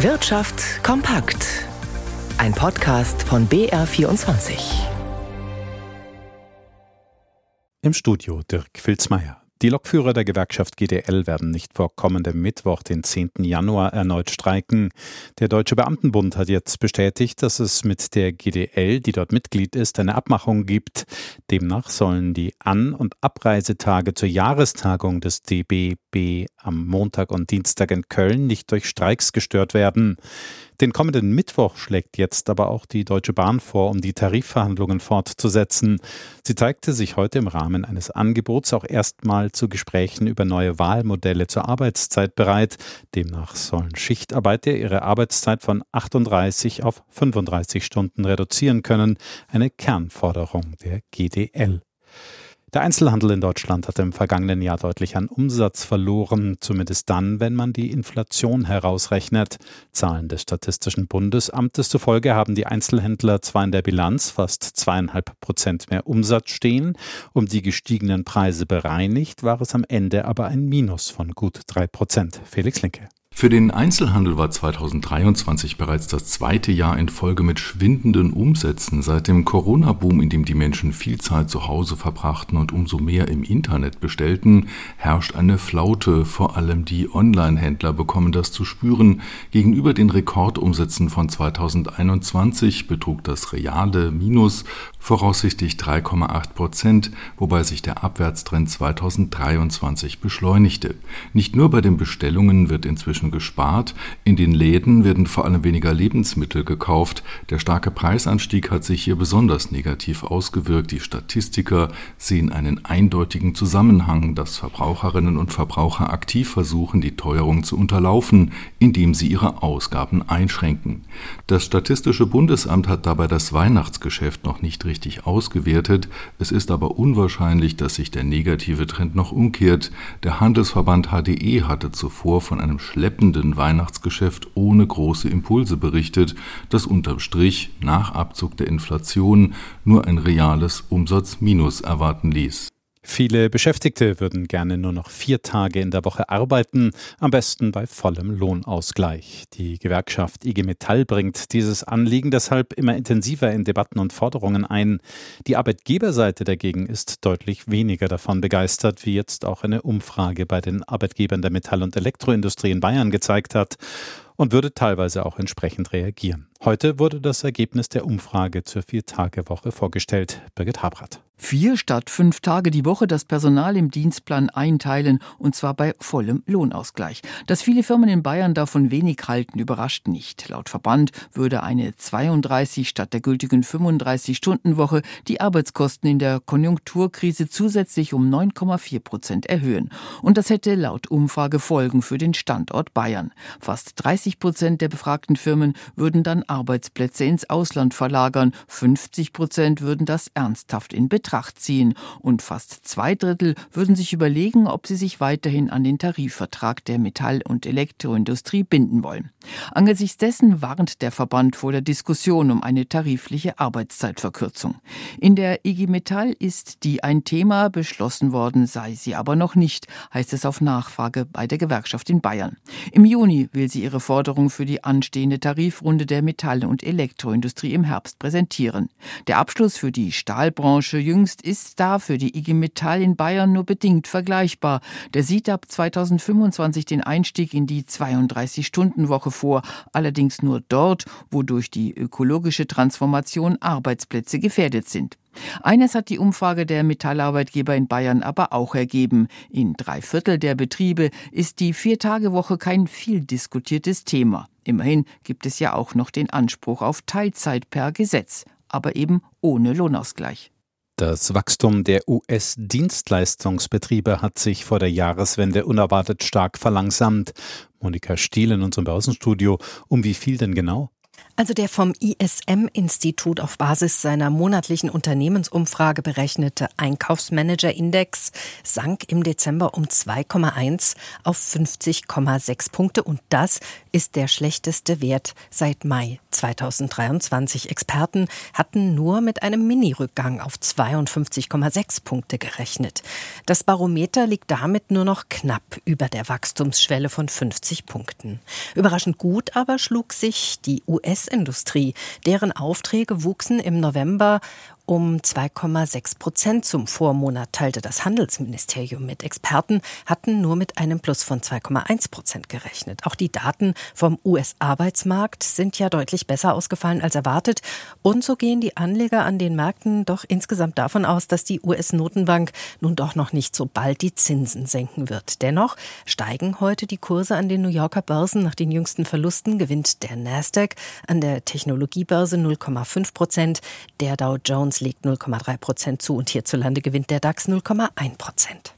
Wirtschaft kompakt. Ein Podcast von BR24. Im Studio Dirk Filzmeier. Die Lokführer der Gewerkschaft GDL werden nicht vor kommendem Mittwoch, den 10. Januar, erneut streiken. Der Deutsche Beamtenbund hat jetzt bestätigt, dass es mit der GDL, die dort Mitglied ist, eine Abmachung gibt. Demnach sollen die An- und Abreisetage zur Jahrestagung des DBB am Montag und Dienstag in Köln nicht durch Streiks gestört werden. Den kommenden Mittwoch schlägt jetzt aber auch die Deutsche Bahn vor, um die Tarifverhandlungen fortzusetzen. Sie zeigte sich heute im Rahmen eines Angebots auch erstmal zu Gesprächen über neue Wahlmodelle zur Arbeitszeit bereit. Demnach sollen Schichtarbeiter ihre Arbeitszeit von 38 auf 35 Stunden reduzieren können, eine Kernforderung der GDL. Der Einzelhandel in Deutschland hat im vergangenen Jahr deutlich an Umsatz verloren, zumindest dann, wenn man die Inflation herausrechnet. Zahlen des Statistischen Bundesamtes zufolge haben die Einzelhändler zwar in der Bilanz fast zweieinhalb Prozent mehr Umsatz stehen, um die gestiegenen Preise bereinigt, war es am Ende aber ein Minus von gut drei Prozent. Felix Linke. Für den Einzelhandel war 2023 bereits das zweite Jahr in Folge mit schwindenden Umsätzen. Seit dem Corona-Boom, in dem die Menschen viel Zeit zu Hause verbrachten und umso mehr im Internet bestellten, herrscht eine Flaute. Vor allem die Online-Händler bekommen das zu spüren. Gegenüber den Rekordumsätzen von 2021 betrug das reale Minus voraussichtlich 3,8 Prozent, wobei sich der Abwärtstrend 2023 beschleunigte. Nicht nur bei den Bestellungen wird inzwischen gespart, in den Läden werden vor allem weniger Lebensmittel gekauft. Der starke Preisanstieg hat sich hier besonders negativ ausgewirkt. Die Statistiker sehen einen eindeutigen Zusammenhang, dass Verbraucherinnen und Verbraucher aktiv versuchen, die Teuerung zu unterlaufen, indem sie ihre Ausgaben einschränken. Das Statistische Bundesamt hat dabei das Weihnachtsgeschäft noch nicht richtig ausgewertet. Es ist aber unwahrscheinlich, dass sich der negative Trend noch umkehrt. Der Handelsverband HDE hatte zuvor von einem schleppenden Weihnachtsgeschäft ohne große Impulse berichtet, das unterm Strich nach Abzug der Inflation nur ein reales Umsatzminus erwarten ließ. Viele Beschäftigte würden gerne nur noch vier Tage in der Woche arbeiten, am besten bei vollem Lohnausgleich. Die Gewerkschaft IG Metall bringt dieses Anliegen deshalb immer intensiver in Debatten und Forderungen ein. Die Arbeitgeberseite dagegen ist deutlich weniger davon begeistert, wie jetzt auch eine Umfrage bei den Arbeitgebern der Metall- und Elektroindustrie in Bayern gezeigt hat und würde teilweise auch entsprechend reagieren. Heute wurde das Ergebnis der Umfrage zur Viertagewoche vorgestellt. Birgit Habrath. Vier statt fünf Tage die Woche das Personal im Dienstplan einteilen und zwar bei vollem Lohnausgleich. Dass viele Firmen in Bayern davon wenig halten, überrascht nicht. Laut Verband würde eine 32 statt der gültigen 35-Stunden-Woche die Arbeitskosten in der Konjunkturkrise zusätzlich um 9,4 Prozent erhöhen. Und das hätte laut Umfrage Folgen für den Standort Bayern. Fast 30 Prozent der befragten Firmen würden dann Arbeitsplätze ins Ausland verlagern. 50 Prozent würden das ernsthaft in Betracht ziehen. Und fast zwei Drittel würden sich überlegen, ob sie sich weiterhin an den Tarifvertrag der Metall- und Elektroindustrie binden wollen. Angesichts dessen warnt der Verband vor der Diskussion um eine tarifliche Arbeitszeitverkürzung. In der IG Metall ist die ein Thema, beschlossen worden sei sie aber noch nicht, heißt es auf Nachfrage bei der Gewerkschaft in Bayern. Im Juni will sie ihre Forderung für die anstehende Tarifrunde der Metall- und Elektroindustrie im Herbst präsentieren. Der Abschluss für die Stahlbranche jüngst ist da für die IG Metall in Bayern nur bedingt vergleichbar. Der sieht ab 2025 den Einstieg in die 32-Stunden-Woche vor, allerdings nur dort, wo durch die ökologische Transformation Arbeitsplätze gefährdet sind. Eines hat die Umfrage der Metallarbeitgeber in Bayern aber auch ergeben. In drei Viertel der Betriebe ist die Viertagewoche kein viel diskutiertes Thema. Immerhin gibt es ja auch noch den Anspruch auf Teilzeit per Gesetz, aber eben ohne Lohnausgleich. Das Wachstum der US-Dienstleistungsbetriebe hat sich vor der Jahreswende unerwartet stark verlangsamt. Monika Stiel in unserem Börsenstudio. Um wie viel denn genau? Also der vom ISM-Institut auf Basis seiner monatlichen Unternehmensumfrage berechnete Einkaufsmanager-Index sank im Dezember um 2,1 auf 50,6 Punkte. Und das ist der schlechteste Wert seit Mai 2023. Experten hatten nur mit einem Mini-Rückgang auf 52,6 Punkte gerechnet. Das Barometer liegt damit nur noch knapp über der Wachstumsschwelle von 50 Punkten. Überraschend gut aber schlug sich die US-Industrie. Deren Aufträge wuchsen im November um 2,6 Prozent zum Vormonat, teilte das Handelsministerium mit. Experten hatten nur mit einem Plus von 2,1 Prozent gerechnet. Auch die Daten vom US-Arbeitsmarkt sind ja deutlich besser ausgefallen als erwartet. Und so gehen die Anleger an den Märkten doch insgesamt davon aus, dass die US-Notenbank nun doch noch nicht so bald die Zinsen senken wird. Dennoch steigen heute die Kurse an den New Yorker Börsen. Nach den jüngsten Verlusten gewinnt der Nasdaq an der Technologiebörse 0,5 Prozent, der Dow Jones legt 0,3 Prozent zu und hierzulande gewinnt der DAX 0,1 Prozent.